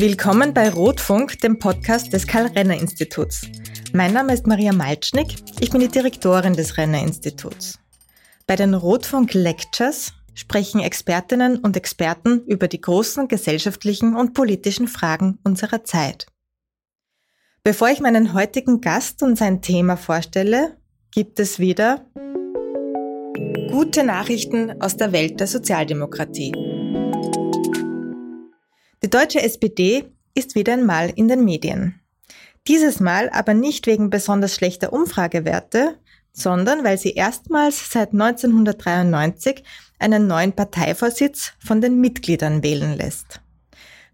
Willkommen bei Rotfunk, dem Podcast des Karl-Renner-Instituts. Mein Name ist Maria Malcznik, ich bin die Direktorin des Renner-Instituts. Bei den Rotfunk Lectures sprechen Expertinnen und Experten über die großen gesellschaftlichen und politischen Fragen unserer Zeit. Bevor ich meinen heutigen Gast und sein Thema vorstelle, gibt es wieder gute Nachrichten aus der Welt der Sozialdemokratie. Die deutsche SPD ist wieder einmal in den Medien. Dieses Mal aber nicht wegen besonders schlechter Umfragewerte, sondern weil sie erstmals seit 1993 einen neuen Parteivorsitz von den Mitgliedern wählen lässt.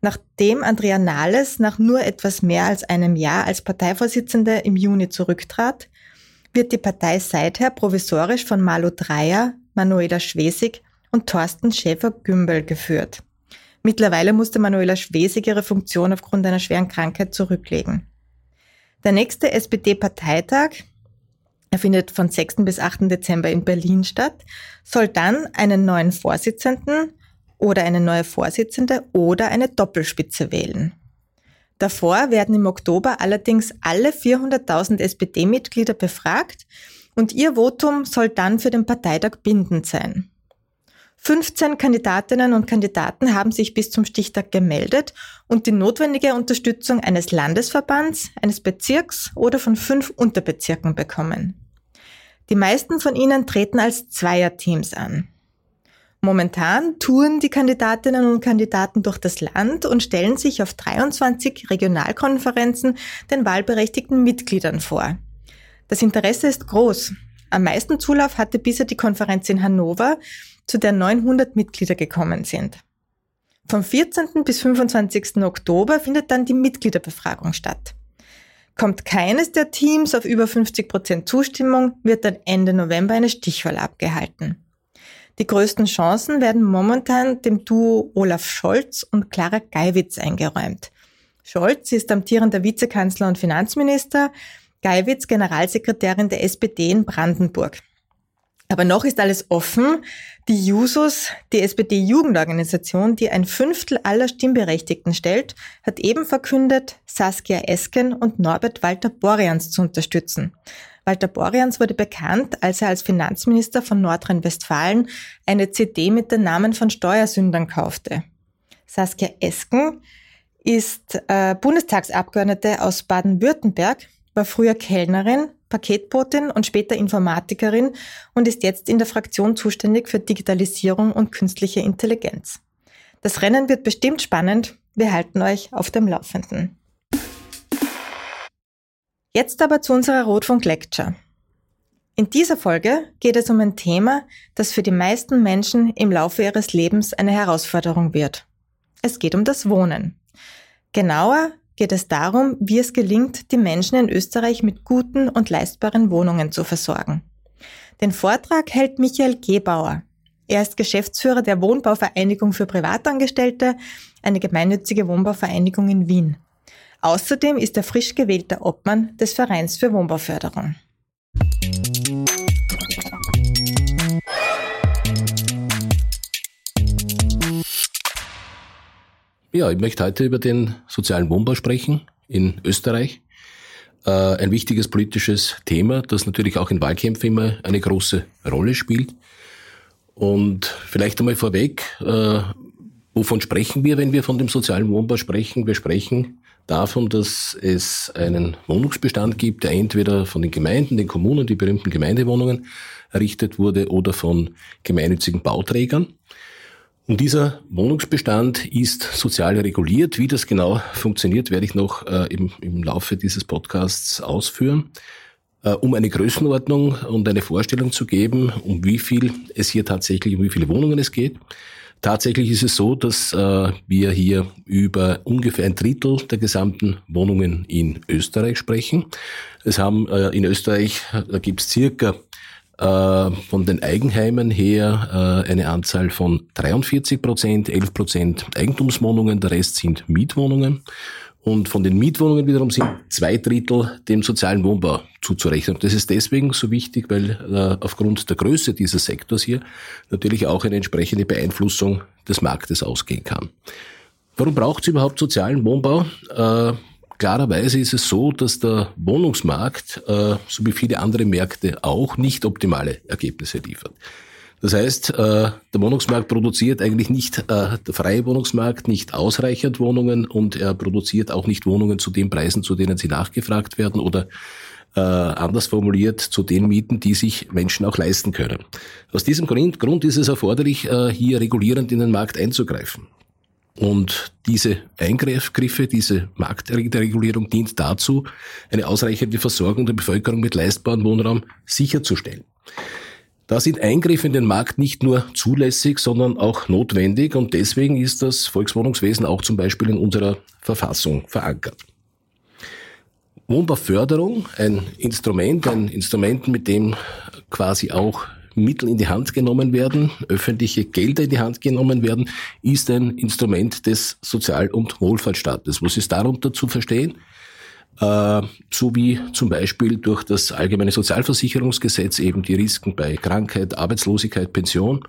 Nachdem Andrea Nahles nach nur etwas mehr als einem Jahr als Parteivorsitzende im Juni zurücktrat, wird die Partei seither provisorisch von Malu Dreyer, Manuela Schwesig und Thorsten Schäfer-Gümbel geführt. Mittlerweile musste Manuela Schwesig ihre Funktion aufgrund einer schweren Krankheit zurücklegen. Der nächste SPD-Parteitag, er findet von 6. bis 8. Dezember in Berlin statt, soll dann einen neuen Vorsitzenden oder eine neue Vorsitzende oder eine Doppelspitze wählen. Davor werden im Oktober allerdings alle 400.000 SPD-Mitglieder befragt und ihr Votum soll dann für den Parteitag bindend sein. 15 Kandidatinnen und Kandidaten haben sich bis zum Stichtag gemeldet und die notwendige Unterstützung eines Landesverbands, eines Bezirks oder von fünf Unterbezirken bekommen. Die meisten von ihnen treten als Zweierteams an. Momentan touren die Kandidatinnen und Kandidaten durch das Land und stellen sich auf 23 Regionalkonferenzen den wahlberechtigten Mitgliedern vor. Das Interesse ist groß. Am meisten Zulauf hatte bisher die Konferenz in Hannover, zu der 900 Mitglieder gekommen sind. Vom 14. bis 25. Oktober findet dann die Mitgliederbefragung statt. Kommt keines der Teams auf über 50 Prozent Zustimmung, wird dann Ende November eine Stichwahl abgehalten. Die größten Chancen werden momentan dem Duo Olaf Scholz und Clara Geiwitz eingeräumt. Scholz ist amtierender Vizekanzler und Finanzminister, Geiwitz Generalsekretärin der SPD in Brandenburg. Aber noch ist alles offen. Die Jusos, die SPD-Jugendorganisation, die ein Fünftel aller Stimmberechtigten stellt, hat eben verkündet, Saskia Esken und Norbert Walter Borjans zu unterstützen. Walter Borjans wurde bekannt, als er als Finanzminister von Nordrhein-Westfalen eine CD mit den Namen von Steuersündern kaufte. Saskia Esken ist äh, Bundestagsabgeordnete aus Baden-Württemberg, war früher Kellnerin, Paketbotin und später Informatikerin und ist jetzt in der Fraktion zuständig für Digitalisierung und künstliche Intelligenz. Das Rennen wird bestimmt spannend. Wir halten euch auf dem Laufenden. Jetzt aber zu unserer Rotfunk-Lecture. In dieser Folge geht es um ein Thema, das für die meisten Menschen im Laufe ihres Lebens eine Herausforderung wird. Es geht um das Wohnen. Genauer geht es darum, wie es gelingt, die Menschen in Österreich mit guten und leistbaren Wohnungen zu versorgen. Den Vortrag hält Michael Gebauer. Er ist Geschäftsführer der Wohnbauvereinigung für Privatangestellte, eine gemeinnützige Wohnbauvereinigung in Wien. Außerdem ist er frisch gewählter Obmann des Vereins für Wohnbauförderung. Ja, ich möchte heute über den sozialen Wohnbau sprechen in Österreich. Äh, ein wichtiges politisches Thema, das natürlich auch in Wahlkämpfen immer eine große Rolle spielt. Und vielleicht einmal vorweg, äh, wovon sprechen wir, wenn wir von dem sozialen Wohnbau sprechen? Wir sprechen davon, dass es einen Wohnungsbestand gibt, der entweder von den Gemeinden, den Kommunen, die berühmten Gemeindewohnungen errichtet wurde oder von gemeinnützigen Bauträgern. Und dieser Wohnungsbestand ist sozial reguliert. Wie das genau funktioniert, werde ich noch äh, im, im Laufe dieses Podcasts ausführen. Äh, um eine Größenordnung und eine Vorstellung zu geben, um wie viel es hier tatsächlich, um wie viele Wohnungen es geht. Tatsächlich ist es so, dass äh, wir hier über ungefähr ein Drittel der gesamten Wohnungen in Österreich sprechen. Es haben äh, in Österreich, da gibt es circa äh, von den Eigenheimen her äh, eine Anzahl von 43 Prozent, 11 Prozent Eigentumswohnungen, der Rest sind Mietwohnungen. Und von den Mietwohnungen wiederum sind zwei Drittel dem sozialen Wohnbau zuzurechnen. Das ist deswegen so wichtig, weil äh, aufgrund der Größe dieses Sektors hier natürlich auch eine entsprechende Beeinflussung des Marktes ausgehen kann. Warum braucht es überhaupt sozialen Wohnbau? Äh, klarerweise ist es so, dass der Wohnungsmarkt, äh, so wie viele andere Märkte auch, nicht optimale Ergebnisse liefert. Das heißt, äh, der Wohnungsmarkt produziert eigentlich nicht, äh, der freie Wohnungsmarkt nicht ausreichend Wohnungen und er produziert auch nicht Wohnungen zu den Preisen, zu denen sie nachgefragt werden oder äh, anders formuliert, zu den Mieten, die sich Menschen auch leisten können. Aus diesem Grund, Grund ist es erforderlich, hier regulierend in den Markt einzugreifen. Und diese Eingriffe, diese Marktregulierung dient dazu, eine ausreichende Versorgung der Bevölkerung mit leistbarem Wohnraum sicherzustellen. Da sind Eingriffe in den Markt nicht nur zulässig, sondern auch notwendig und deswegen ist das Volkswohnungswesen auch zum Beispiel in unserer Verfassung verankert. Wohnbauförderung, ein Instrument, ein Instrument, mit dem quasi auch Mittel in die Hand genommen werden, öffentliche Gelder in die Hand genommen werden, ist ein Instrument des Sozial- und Wohlfahrtsstaates. Was ist darunter zu verstehen? Äh, so wie zum Beispiel durch das allgemeine Sozialversicherungsgesetz eben die Risiken bei Krankheit, Arbeitslosigkeit, Pension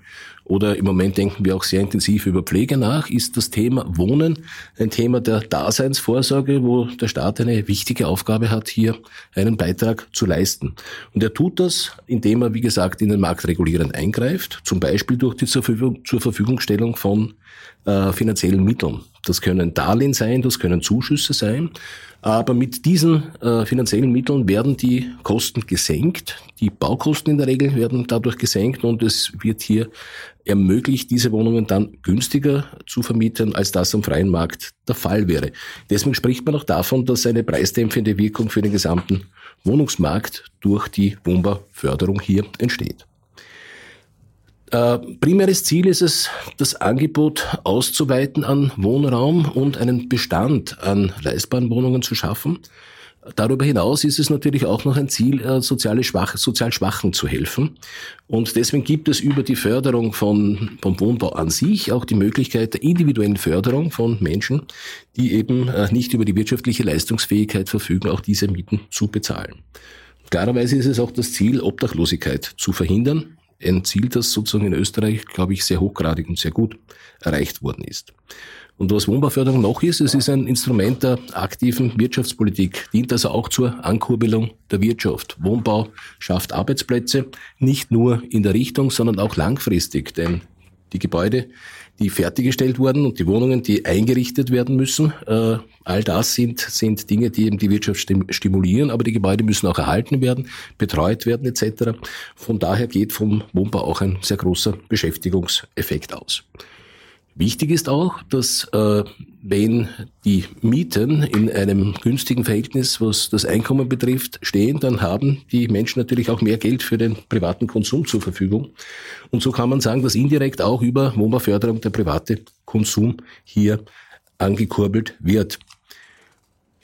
oder im Moment denken wir auch sehr intensiv über Pflege nach, ist das Thema Wohnen ein Thema der Daseinsvorsorge, wo der Staat eine wichtige Aufgabe hat, hier einen Beitrag zu leisten. Und er tut das, indem er, wie gesagt, in den Markt regulierend eingreift, zum Beispiel durch die zur, Verfügung, zur Verfügungstellung von äh, finanziellen Mitteln. Das können Darlehen sein, das können Zuschüsse sein. Aber mit diesen äh, finanziellen Mitteln werden die Kosten gesenkt. Die Baukosten in der Regel werden dadurch gesenkt und es wird hier ermöglicht, diese Wohnungen dann günstiger zu vermieten, als das am freien Markt der Fall wäre. Deswegen spricht man auch davon, dass eine preisdämpfende Wirkung für den gesamten Wohnungsmarkt durch die Wohnbauförderung hier entsteht. Äh, primäres Ziel ist es, das Angebot auszuweiten an Wohnraum und einen Bestand an leistbaren Wohnungen zu schaffen. Darüber hinaus ist es natürlich auch noch ein Ziel, äh, soziale Schwach, sozial Schwachen zu helfen. Und deswegen gibt es über die Förderung von, vom Wohnbau an sich auch die Möglichkeit der individuellen Förderung von Menschen, die eben äh, nicht über die wirtschaftliche Leistungsfähigkeit verfügen, auch diese Mieten zu bezahlen. Klarerweise ist es auch das Ziel, Obdachlosigkeit zu verhindern ein Ziel, das sozusagen in Österreich, glaube ich, sehr hochgradig und sehr gut erreicht worden ist. Und was Wohnbauförderung noch ist, es ist ein Instrument der aktiven Wirtschaftspolitik, dient also auch zur Ankurbelung der Wirtschaft. Wohnbau schafft Arbeitsplätze, nicht nur in der Richtung, sondern auch langfristig, denn die Gebäude, die fertiggestellt wurden und die Wohnungen, die eingerichtet werden müssen. Äh, all das sind, sind Dinge, die eben die Wirtschaft stimulieren, aber die Gebäude müssen auch erhalten werden, betreut werden etc. Von daher geht vom Wohnbau auch ein sehr großer Beschäftigungseffekt aus. Wichtig ist auch, dass äh, wenn die Mieten in einem günstigen Verhältnis, was das Einkommen betrifft, stehen, dann haben die Menschen natürlich auch mehr Geld für den privaten Konsum zur Verfügung. Und so kann man sagen, dass indirekt auch über Wohnbauförderung der private Konsum hier angekurbelt wird.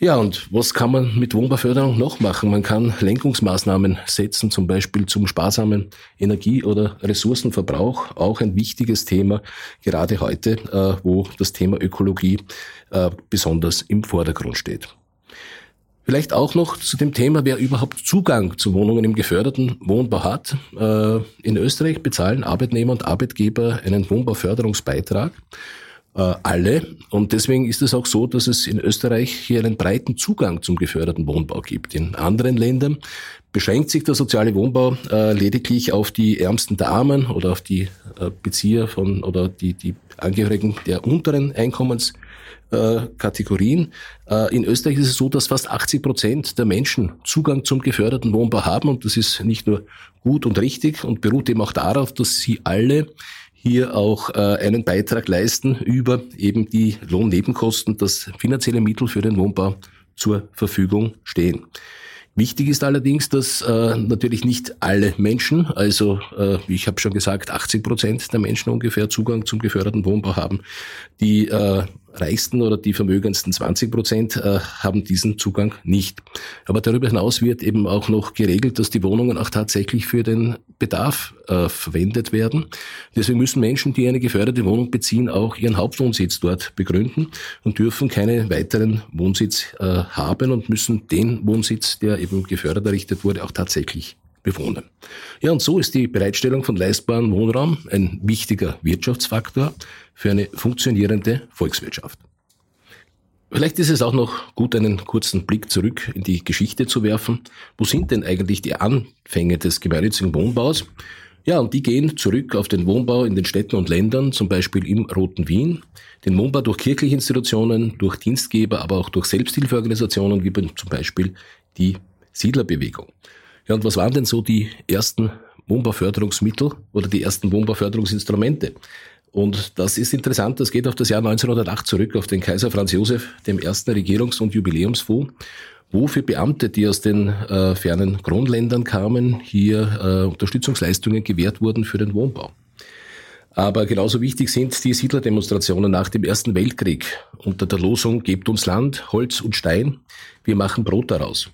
Ja, und was kann man mit Wohnbauförderung noch machen? Man kann Lenkungsmaßnahmen setzen, zum Beispiel zum sparsamen Energie- oder Ressourcenverbrauch. Auch ein wichtiges Thema, gerade heute, äh, wo das Thema Ökologie äh, besonders im Vordergrund steht. Vielleicht auch noch zu dem Thema, wer überhaupt Zugang zu Wohnungen im geförderten Wohnbau hat. Äh, in Österreich bezahlen Arbeitnehmer und Arbeitgeber einen Wohnbauförderungsbeitrag alle. Und deswegen ist es auch so, dass es in Österreich hier einen breiten Zugang zum geförderten Wohnbau gibt. In anderen Ländern beschränkt sich der soziale Wohnbau äh, lediglich auf die Ärmsten der Armen oder auf die äh, Bezieher von oder die, die Angehörigen der unteren Einkommens. Kategorien. In Österreich ist es so, dass fast 80 Prozent der Menschen Zugang zum geförderten Wohnbau haben und das ist nicht nur gut und richtig und beruht eben auch darauf, dass sie alle hier auch äh, einen Beitrag leisten über eben die Lohnnebenkosten, dass finanzielle Mittel für den Wohnbau zur Verfügung stehen. Wichtig ist allerdings, dass äh, natürlich nicht alle Menschen, also äh, ich habe schon gesagt, 80 Prozent der Menschen ungefähr Zugang zum geförderten Wohnbau haben. Die äh, reichsten oder die vermögendsten 20 Prozent äh, haben diesen Zugang nicht. Aber darüber hinaus wird eben auch noch geregelt, dass die Wohnungen auch tatsächlich für den Bedarf äh, verwendet werden. Deswegen müssen Menschen, die eine geförderte Wohnung beziehen, auch ihren Hauptwohnsitz dort begründen und dürfen keine weiteren Wohnsitz äh, haben und müssen den Wohnsitz, der eben gefördert errichtet wurde, auch tatsächlich bewohnen. Ja, und so ist die Bereitstellung von leistbarem Wohnraum ein wichtiger Wirtschaftsfaktor für eine funktionierende Volkswirtschaft. Vielleicht ist es auch noch gut, einen kurzen Blick zurück in die Geschichte zu werfen. Wo sind denn eigentlich die Anfänge des gemeinnützigen Wohnbaus? Ja, und die gehen zurück auf den Wohnbau in den Städten und Ländern, zum Beispiel im Roten Wien, den Wohnbau durch kirchliche Institutionen, durch Dienstgeber, aber auch durch Selbsthilfeorganisationen, wie zum Beispiel die Siedlerbewegung. Ja, und was waren denn so die ersten Wohnbauförderungsmittel oder die ersten Wohnbauförderungsinstrumente? Und das ist interessant, das geht auf das Jahr 1908 zurück, auf den Kaiser Franz Josef, dem ersten Regierungs- und Jubiläumsfonds, wo für Beamte, die aus den äh, fernen Kronländern kamen, hier äh, Unterstützungsleistungen gewährt wurden für den Wohnbau. Aber genauso wichtig sind die Siedlerdemonstrationen nach dem Ersten Weltkrieg unter der Losung Gebt uns Land, Holz und Stein, wir machen Brot daraus.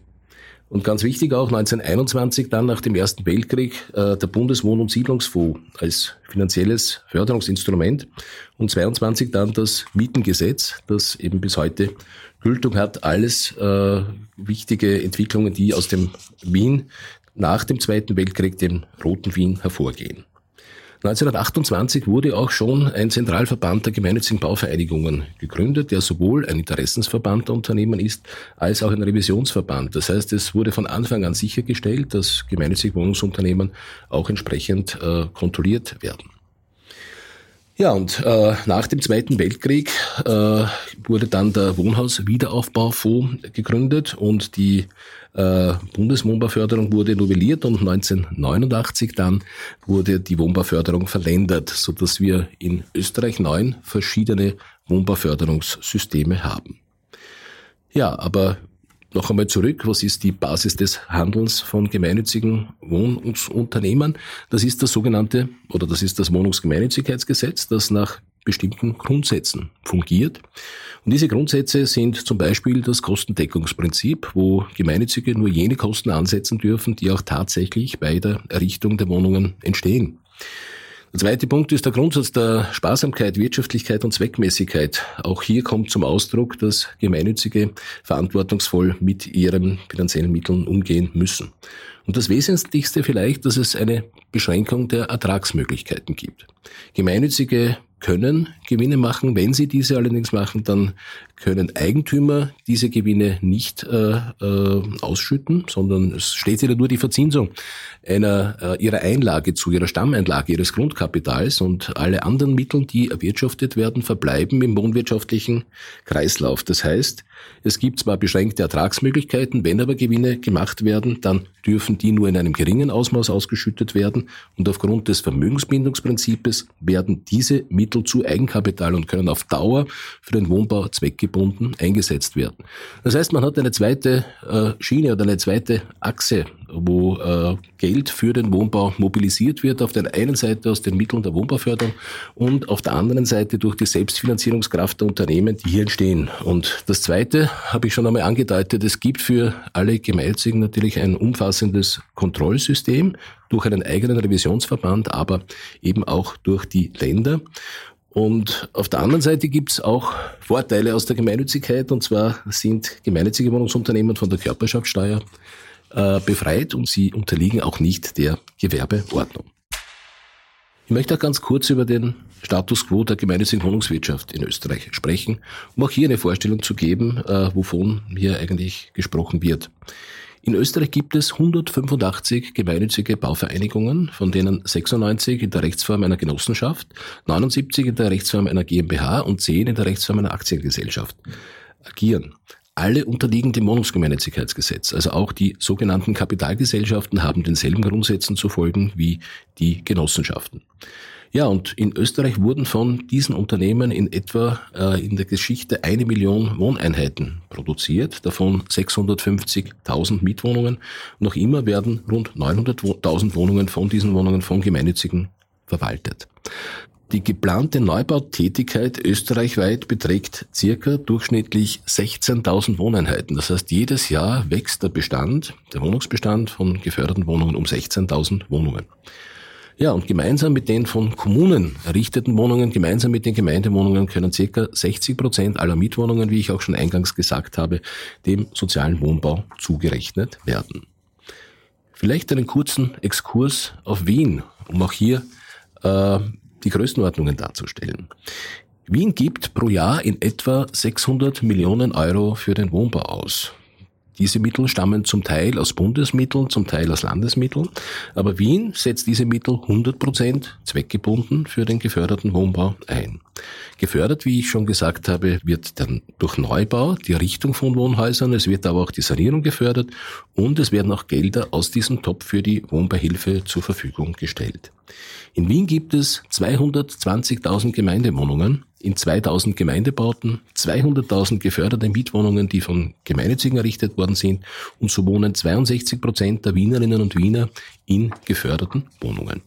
Und ganz wichtig auch 1921 dann nach dem Ersten Weltkrieg äh, der Bundeswohn- und Siedlungsfonds als finanzielles Förderungsinstrument und 22 dann das Mietengesetz, das eben bis heute Gültung hat. Alles äh, wichtige Entwicklungen, die aus dem Wien nach dem Zweiten Weltkrieg, dem Roten Wien, hervorgehen. 1928 wurde auch schon ein Zentralverband der gemeinnützigen Bauvereinigungen gegründet, der sowohl ein Interessensverband der Unternehmen ist, als auch ein Revisionsverband. Das heißt, es wurde von Anfang an sichergestellt, dass gemeinnützige Wohnungsunternehmen auch entsprechend äh, kontrolliert werden. Ja, und äh, nach dem Zweiten Weltkrieg äh, wurde dann der Wohnhaus-Wiederaufbaufonds gegründet und die äh, Bundeswohnbauförderung wurde novelliert und 1989 dann wurde die Wohnbauförderung verländert, so dass wir in Österreich neun verschiedene Wohnbauförderungssysteme haben. Ja, aber noch einmal zurück, was ist die Basis des Handelns von gemeinnützigen Wohnungsunternehmen? Das ist das sogenannte, oder das ist das Wohnungsgemeinnützigkeitsgesetz, das nach bestimmten Grundsätzen fungiert. Und diese Grundsätze sind zum Beispiel das Kostendeckungsprinzip, wo Gemeinnützige nur jene Kosten ansetzen dürfen, die auch tatsächlich bei der Errichtung der Wohnungen entstehen. Der zweite Punkt ist der Grundsatz der Sparsamkeit, Wirtschaftlichkeit und Zweckmäßigkeit. Auch hier kommt zum Ausdruck, dass Gemeinnützige verantwortungsvoll mit ihren finanziellen Mitteln umgehen müssen. Und das Wesentlichste vielleicht, dass es eine Beschränkung der Ertragsmöglichkeiten gibt. Gemeinnützige können Gewinne machen. Wenn sie diese allerdings machen, dann können Eigentümer diese Gewinne nicht äh, äh, ausschütten, sondern es steht ihnen nur die Verzinsung einer äh, ihrer Einlage zu, ihrer Stammeinlage, ihres Grundkapitals und alle anderen Mittel, die erwirtschaftet werden, verbleiben im wohnwirtschaftlichen Kreislauf. Das heißt, es gibt zwar beschränkte Ertragsmöglichkeiten, wenn aber Gewinne gemacht werden, dann dürfen die nur in einem geringen Ausmaß ausgeschüttet werden und aufgrund des Vermögensbindungsprinzips werden diese Mittel zu Eigenkapital und können auf Dauer für den Wohnbau zweckgebunden eingesetzt werden. Das heißt, man hat eine zweite äh, Schiene oder eine zweite Achse, wo äh, Geld für den Wohnbau mobilisiert wird, auf der einen Seite aus den Mitteln der Wohnbauförderung und auf der anderen Seite durch die Selbstfinanzierungskraft der Unternehmen, die hier entstehen. Und das Zweite habe ich schon einmal angedeutet, es gibt für alle Gemeinnützigen natürlich ein umfassendes Kontrollsystem durch einen eigenen Revisionsverband, aber eben auch durch die Länder. Und auf der anderen Seite gibt es auch Vorteile aus der Gemeinnützigkeit, und zwar sind gemeinnützige Wohnungsunternehmen von der Körperschaftssteuer äh, befreit und sie unterliegen auch nicht der Gewerbeordnung. Ich möchte auch ganz kurz über den Status quo der gemeinnützigen Wohnungswirtschaft in Österreich sprechen, um auch hier eine Vorstellung zu geben, äh, wovon hier eigentlich gesprochen wird. In Österreich gibt es 185 gemeinnützige Bauvereinigungen, von denen 96 in der Rechtsform einer Genossenschaft, 79 in der Rechtsform einer GmbH und 10 in der Rechtsform einer Aktiengesellschaft agieren. Alle unterliegen dem Wohnungsgemeinnützigkeitsgesetz. Also auch die sogenannten Kapitalgesellschaften haben denselben Grundsätzen zu folgen wie die Genossenschaften. Ja, und in Österreich wurden von diesen Unternehmen in etwa äh, in der Geschichte eine Million Wohneinheiten produziert, davon 650.000 Mietwohnungen. Noch immer werden rund 900.000 Wohnungen von diesen Wohnungen von Gemeinnützigen verwaltet. Die geplante Neubautätigkeit österreichweit beträgt circa durchschnittlich 16.000 Wohneinheiten. Das heißt, jedes Jahr wächst der Bestand, der Wohnungsbestand von geförderten Wohnungen um 16.000 Wohnungen. Ja, und gemeinsam mit den von Kommunen errichteten Wohnungen, gemeinsam mit den Gemeindewohnungen können circa 60 Prozent aller Mietwohnungen, wie ich auch schon eingangs gesagt habe, dem sozialen Wohnbau zugerechnet werden. Vielleicht einen kurzen Exkurs auf Wien, um auch hier äh, die Größenordnungen darzustellen. Wien gibt pro Jahr in etwa 600 Millionen Euro für den Wohnbau aus. Diese Mittel stammen zum Teil aus Bundesmitteln, zum Teil aus Landesmitteln. Aber Wien setzt diese Mittel 100 Prozent zweckgebunden für den geförderten Wohnbau ein. Gefördert, wie ich schon gesagt habe, wird dann durch Neubau die Errichtung von Wohnhäusern, es wird aber auch die Sanierung gefördert und es werden auch Gelder aus diesem Topf für die Wohnbeihilfe zur Verfügung gestellt. In Wien gibt es 220.000 Gemeindewohnungen in 2000 Gemeindebauten, 200.000 geförderte Mietwohnungen, die von Gemeinnützigen errichtet worden sind und so wohnen 62 Prozent der Wienerinnen und Wiener in geförderten Wohnungen.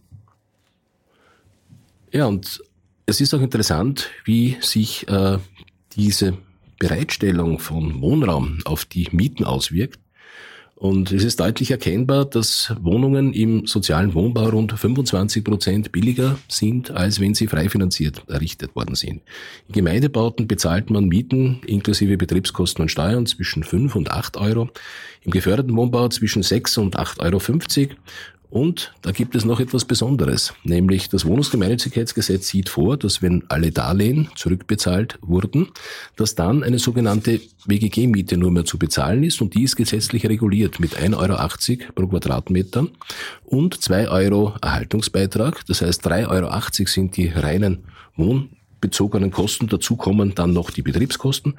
Ja, und es ist auch interessant, wie sich äh, diese Bereitstellung von Wohnraum auf die Mieten auswirkt. Und es ist deutlich erkennbar, dass Wohnungen im sozialen Wohnbau rund 25 Prozent billiger sind, als wenn sie frei finanziert errichtet worden sind. In Gemeindebauten bezahlt man Mieten inklusive Betriebskosten und Steuern zwischen 5 und 8 Euro, im geförderten Wohnbau zwischen 6 und 8,50 Euro und da gibt es noch etwas Besonderes, nämlich das Wohnungsgemeinnützigkeitsgesetz sieht vor, dass wenn alle Darlehen zurückbezahlt wurden, dass dann eine sogenannte WGG-Miete nur mehr zu bezahlen ist und die ist gesetzlich reguliert mit 1,80 Euro pro Quadratmeter und 2 Euro Erhaltungsbeitrag. Das heißt 3,80 Euro sind die reinen Wohn bezogenen Kosten. Dazu kommen dann noch die Betriebskosten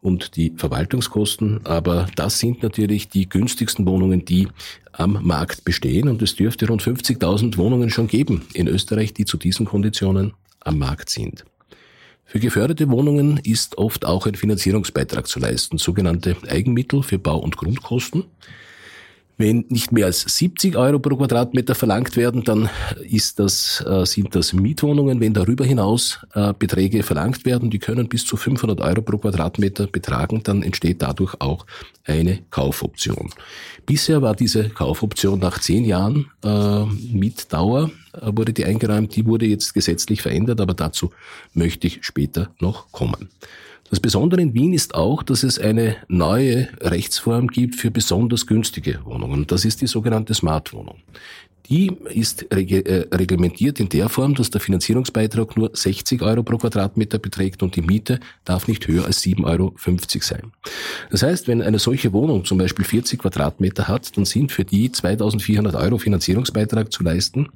und die Verwaltungskosten. Aber das sind natürlich die günstigsten Wohnungen, die am Markt bestehen. Und es dürfte rund 50.000 Wohnungen schon geben in Österreich, die zu diesen Konditionen am Markt sind. Für geförderte Wohnungen ist oft auch ein Finanzierungsbeitrag zu leisten, sogenannte Eigenmittel für Bau- und Grundkosten. Wenn nicht mehr als 70 Euro pro Quadratmeter verlangt werden, dann ist das, äh, sind das Mietwohnungen. Wenn darüber hinaus äh, Beträge verlangt werden, die können bis zu 500 Euro pro Quadratmeter betragen, dann entsteht dadurch auch eine Kaufoption. Bisher war diese Kaufoption nach zehn Jahren äh, Mietdauer, äh, wurde die eingeräumt. Die wurde jetzt gesetzlich verändert, aber dazu möchte ich später noch kommen. Das Besondere in Wien ist auch, dass es eine neue Rechtsform gibt für besonders günstige Wohnungen. Das ist die sogenannte Smart-Wohnung. Die ist äh, reglementiert in der Form, dass der Finanzierungsbeitrag nur 60 Euro pro Quadratmeter beträgt und die Miete darf nicht höher als 7,50 Euro sein. Das heißt, wenn eine solche Wohnung zum Beispiel 40 Quadratmeter hat, dann sind für die 2400 Euro Finanzierungsbeitrag zu leisten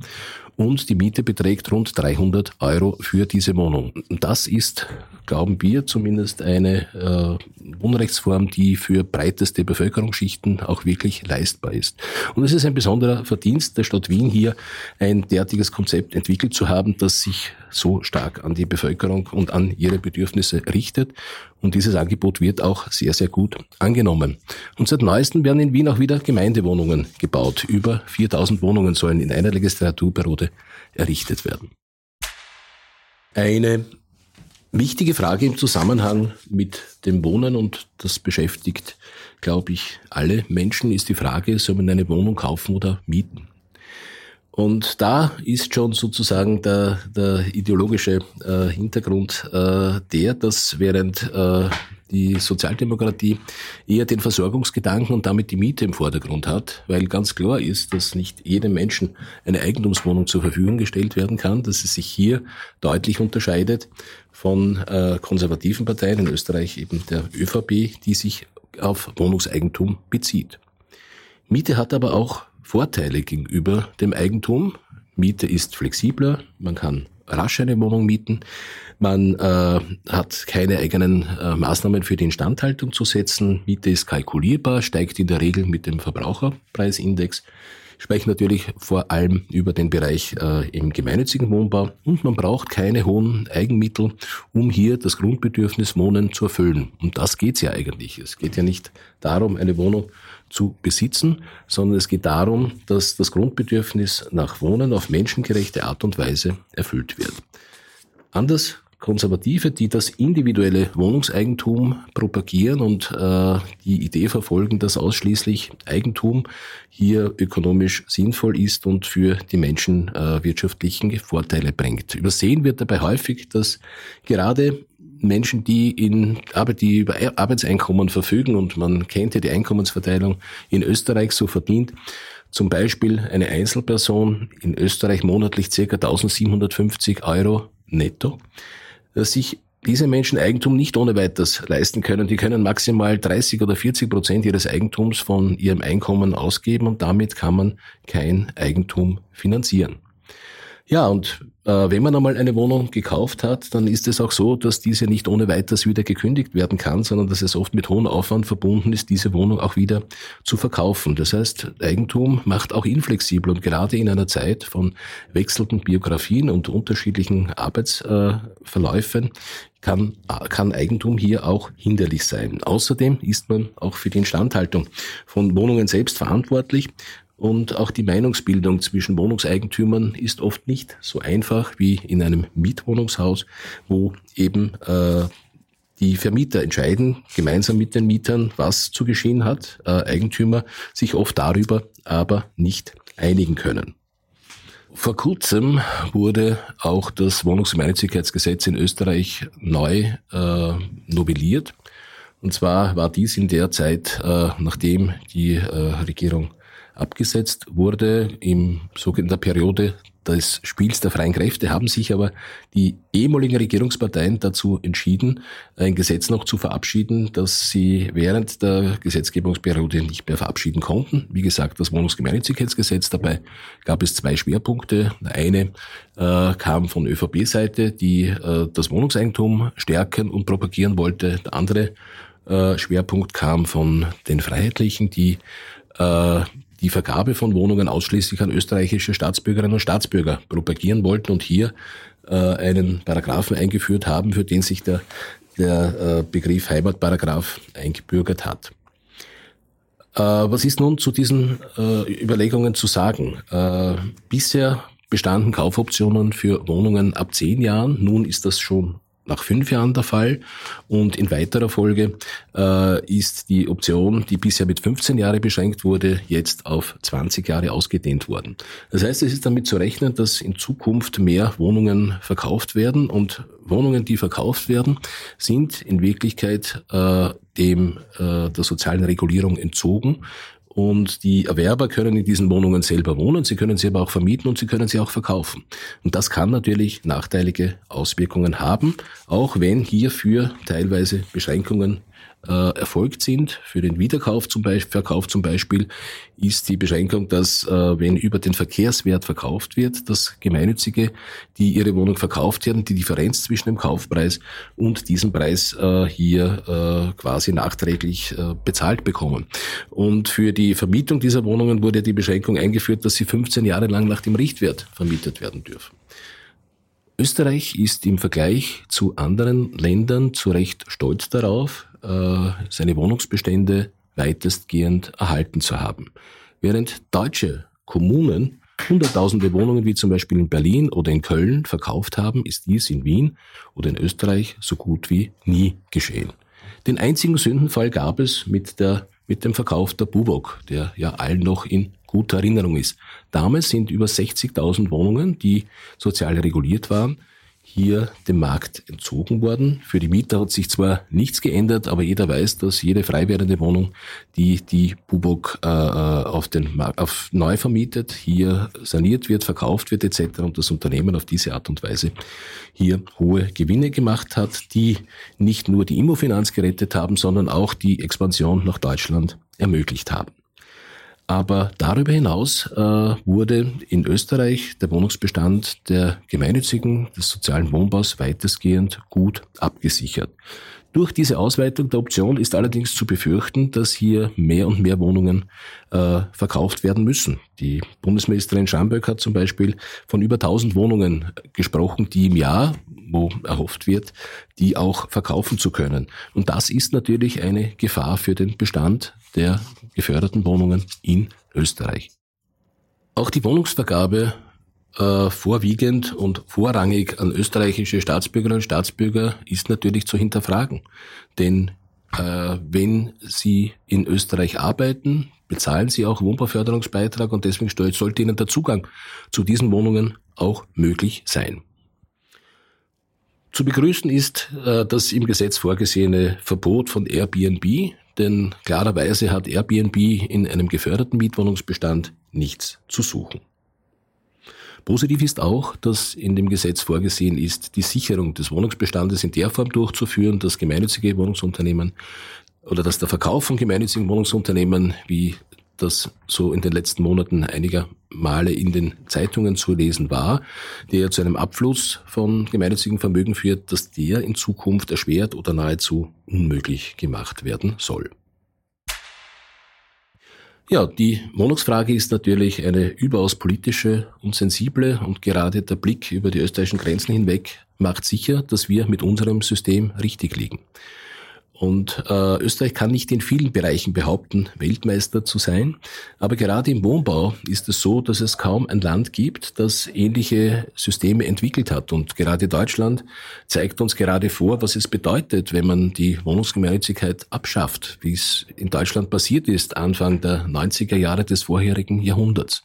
und die Miete beträgt rund 300 Euro für diese Wohnung. Das ist, glauben wir, zumindest eine äh, Wohnrechtsform, die für breiteste Bevölkerungsschichten auch wirklich leistbar ist. Und es ist ein besonderer Verdienst der Stadt Wien hier, ein derartiges Konzept entwickelt zu haben, das sich so stark an die Bevölkerung und an ihre Bedürfnisse richtet. Und dieses Angebot wird auch sehr, sehr gut angenommen. Und seit neuestem werden in Wien auch wieder Gemeindewohnungen gebaut. Über 4000 Wohnungen sollen in einer Legislaturperiode errichtet werden. Eine wichtige Frage im Zusammenhang mit dem Wohnen und das beschäftigt, glaube ich, alle Menschen, ist die Frage, soll man eine Wohnung kaufen oder mieten? Und da ist schon sozusagen der, der ideologische äh, Hintergrund äh, der, dass während äh, die Sozialdemokratie eher den Versorgungsgedanken und damit die Miete im Vordergrund hat, weil ganz klar ist, dass nicht jedem Menschen eine Eigentumswohnung zur Verfügung gestellt werden kann, dass es sich hier deutlich unterscheidet von äh, konservativen Parteien, in Österreich eben der ÖVP, die sich auf Wohnungseigentum bezieht. Miete hat aber auch Vorteile gegenüber dem Eigentum. Miete ist flexibler, man kann rasch eine Wohnung mieten, man äh, hat keine eigenen äh, Maßnahmen für die Instandhaltung zu setzen, Miete ist kalkulierbar, steigt in der Regel mit dem Verbraucherpreisindex, sprechen natürlich vor allem über den Bereich äh, im gemeinnützigen Wohnbau und man braucht keine hohen Eigenmittel, um hier das Grundbedürfnis Wohnen zu erfüllen. Und das geht's ja eigentlich. Es geht ja nicht darum, eine Wohnung zu besitzen, sondern es geht darum, dass das Grundbedürfnis nach Wohnen auf menschengerechte Art und Weise erfüllt wird. Anders Konservative, die das individuelle Wohnungseigentum propagieren und äh, die Idee verfolgen, dass ausschließlich Eigentum hier ökonomisch sinnvoll ist und für die Menschen äh, wirtschaftlichen Vorteile bringt. Übersehen wird dabei häufig, dass gerade Menschen, die in Arbeit, die über Arbeitseinkommen verfügen und man kennt ja die Einkommensverteilung in Österreich so verdient, zum Beispiel eine Einzelperson in Österreich monatlich circa 1750 Euro netto, sich diese Menschen Eigentum nicht ohne weiteres leisten können. Die können maximal 30 oder 40 Prozent ihres Eigentums von ihrem Einkommen ausgeben und damit kann man kein Eigentum finanzieren. Ja, und äh, wenn man einmal eine Wohnung gekauft hat, dann ist es auch so, dass diese nicht ohne weiteres wieder gekündigt werden kann, sondern dass es oft mit hohem Aufwand verbunden ist, diese Wohnung auch wieder zu verkaufen. Das heißt, Eigentum macht auch inflexibel und gerade in einer Zeit von wechselnden Biografien und unterschiedlichen Arbeitsverläufen kann, kann Eigentum hier auch hinderlich sein. Außerdem ist man auch für die Instandhaltung von Wohnungen selbst verantwortlich und auch die Meinungsbildung zwischen Wohnungseigentümern ist oft nicht so einfach wie in einem Mietwohnungshaus, wo eben äh, die Vermieter entscheiden gemeinsam mit den Mietern, was zu geschehen hat. Äh, Eigentümer sich oft darüber aber nicht einigen können. Vor kurzem wurde auch das Wohnungsgemeinnützigkeitsgesetz in Österreich neu äh, novelliert. Und zwar war dies in der Zeit, äh, nachdem die äh, Regierung abgesetzt wurde im sogenannten Periode des Spiels der freien Kräfte, haben sich aber die ehemaligen Regierungsparteien dazu entschieden, ein Gesetz noch zu verabschieden, das sie während der Gesetzgebungsperiode nicht mehr verabschieden konnten. Wie gesagt, das Wohnungsgemeinnützigkeitsgesetz, dabei gab es zwei Schwerpunkte. Der eine äh, kam von ÖVP-Seite, die äh, das Wohnungseigentum stärken und propagieren wollte. Der andere äh, Schwerpunkt kam von den Freiheitlichen, die äh, die Vergabe von Wohnungen ausschließlich an österreichische Staatsbürgerinnen und Staatsbürger propagieren wollten und hier äh, einen Paragraphen eingeführt haben, für den sich der, der äh, Begriff Heimatparagraph eingebürgert hat. Äh, was ist nun zu diesen äh, Überlegungen zu sagen? Äh, bisher bestanden Kaufoptionen für Wohnungen ab zehn Jahren. Nun ist das schon nach fünf Jahren der Fall. Und in weiterer Folge äh, ist die Option, die bisher mit 15 Jahre beschränkt wurde, jetzt auf 20 Jahre ausgedehnt worden. Das heißt, es ist damit zu rechnen, dass in Zukunft mehr Wohnungen verkauft werden und Wohnungen, die verkauft werden, sind in Wirklichkeit äh, dem äh, der sozialen Regulierung entzogen und die Erwerber können in diesen Wohnungen selber wohnen, sie können sie aber auch vermieten und sie können sie auch verkaufen. Und das kann natürlich nachteilige Auswirkungen haben, auch wenn hierfür teilweise Beschränkungen äh, erfolgt sind. Für den Wiederkauf zum Beispiel, Verkauf zum Beispiel ist die Beschränkung, dass äh, wenn über den Verkehrswert verkauft wird, dass Gemeinnützige, die ihre Wohnung verkauft werden, die Differenz zwischen dem Kaufpreis und diesem Preis äh, hier äh, quasi nachträglich äh, bezahlt bekommen. Und für die Vermietung dieser Wohnungen wurde die Beschränkung eingeführt, dass sie 15 Jahre lang nach dem Richtwert vermietet werden dürfen. Österreich ist im Vergleich zu anderen Ländern zu Recht stolz darauf, seine Wohnungsbestände weitestgehend erhalten zu haben. Während deutsche Kommunen Hunderttausende Wohnungen wie zum Beispiel in Berlin oder in Köln verkauft haben, ist dies in Wien oder in Österreich so gut wie nie geschehen. Den einzigen Sündenfall gab es mit, der, mit dem Verkauf der Buwok, der ja allen noch in guter Erinnerung ist. Damals sind über 60.000 Wohnungen, die sozial reguliert waren, hier dem Markt entzogen worden. Für die Mieter hat sich zwar nichts geändert, aber jeder weiß, dass jede frei werdende Wohnung, die die Bubok äh, äh auf, den Markt, auf neu vermietet, hier saniert wird, verkauft wird etc. und das Unternehmen auf diese Art und Weise hier hohe Gewinne gemacht hat, die nicht nur die Immofinanz gerettet haben, sondern auch die Expansion nach Deutschland ermöglicht haben. Aber darüber hinaus äh, wurde in Österreich der Wohnungsbestand der gemeinnützigen, des sozialen Wohnbaus weitestgehend gut abgesichert. Durch diese Ausweitung der Option ist allerdings zu befürchten, dass hier mehr und mehr Wohnungen äh, verkauft werden müssen. Die Bundesministerin Schamberg hat zum Beispiel von über 1000 Wohnungen gesprochen, die im Jahr, wo erhofft wird, die auch verkaufen zu können. Und das ist natürlich eine Gefahr für den Bestand der geförderten Wohnungen in Österreich. Auch die Wohnungsvergabe äh, vorwiegend und vorrangig an österreichische Staatsbürgerinnen und Staatsbürger ist natürlich zu hinterfragen. Denn äh, wenn sie in Österreich arbeiten, bezahlen sie auch Wohnbauförderungsbeitrag und deswegen sollte ihnen der Zugang zu diesen Wohnungen auch möglich sein. Zu begrüßen ist äh, das im Gesetz vorgesehene Verbot von Airbnb, denn klarerweise hat Airbnb in einem geförderten Mietwohnungsbestand nichts zu suchen. Positiv ist auch, dass in dem Gesetz vorgesehen ist, die Sicherung des Wohnungsbestandes in der Form durchzuführen, dass gemeinnützige Wohnungsunternehmen oder dass der Verkauf von gemeinnützigen Wohnungsunternehmen, wie das so in den letzten Monaten einiger Male in den Zeitungen zu lesen war, der zu einem Abfluss von gemeinnützigen Vermögen führt, dass der in Zukunft erschwert oder nahezu unmöglich gemacht werden soll. Ja, die Wohnungsfrage ist natürlich eine überaus politische und sensible und gerade der Blick über die österreichischen Grenzen hinweg macht sicher, dass wir mit unserem System richtig liegen. Und äh, Österreich kann nicht in vielen Bereichen behaupten, Weltmeister zu sein. Aber gerade im Wohnbau ist es so, dass es kaum ein Land gibt, das ähnliche Systeme entwickelt hat. Und gerade Deutschland zeigt uns gerade vor, was es bedeutet, wenn man die Wohnungsgemeinnützigkeit abschafft, wie es in Deutschland passiert ist, Anfang der 90er Jahre des vorherigen Jahrhunderts.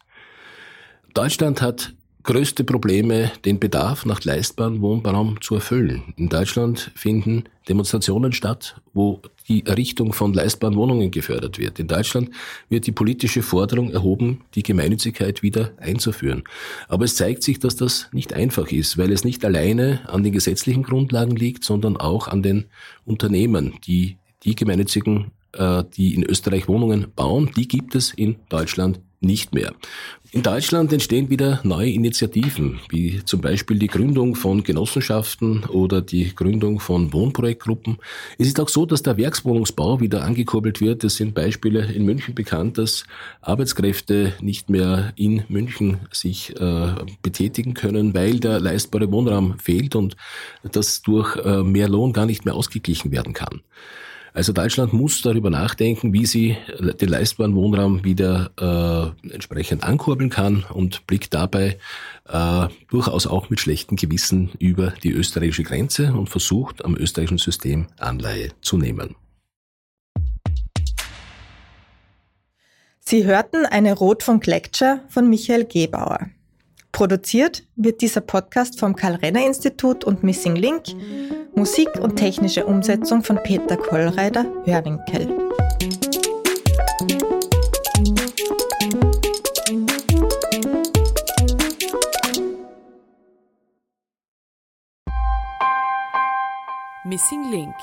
Deutschland hat größte Probleme, den Bedarf nach leistbarem Wohnraum zu erfüllen. In Deutschland finden Demonstrationen statt, wo die Errichtung von leistbaren Wohnungen gefördert wird. In Deutschland wird die politische Forderung erhoben, die Gemeinnützigkeit wieder einzuführen. Aber es zeigt sich, dass das nicht einfach ist, weil es nicht alleine an den gesetzlichen Grundlagen liegt, sondern auch an den Unternehmen, die die gemeinnützigen, äh, die in Österreich Wohnungen bauen, die gibt es in Deutschland nicht mehr. In Deutschland entstehen wieder neue Initiativen, wie zum Beispiel die Gründung von Genossenschaften oder die Gründung von Wohnprojektgruppen. Es ist auch so, dass der Werkswohnungsbau wieder angekurbelt wird. Es sind Beispiele in München bekannt, dass Arbeitskräfte nicht mehr in München sich äh, betätigen können, weil der leistbare Wohnraum fehlt und das durch äh, mehr Lohn gar nicht mehr ausgeglichen werden kann. Also Deutschland muss darüber nachdenken, wie sie den leistbaren Wohnraum wieder äh, entsprechend ankurbeln kann und blickt dabei äh, durchaus auch mit schlechtem Gewissen über die österreichische Grenze und versucht am österreichischen System Anleihe zu nehmen. Sie hörten eine Rotfunk Lecture von Michael Gebauer. Produziert wird dieser Podcast vom Karl-Renner-Institut und Missing Link. Musik und technische Umsetzung von Peter Kollreider, Hörwinkel. Missing Link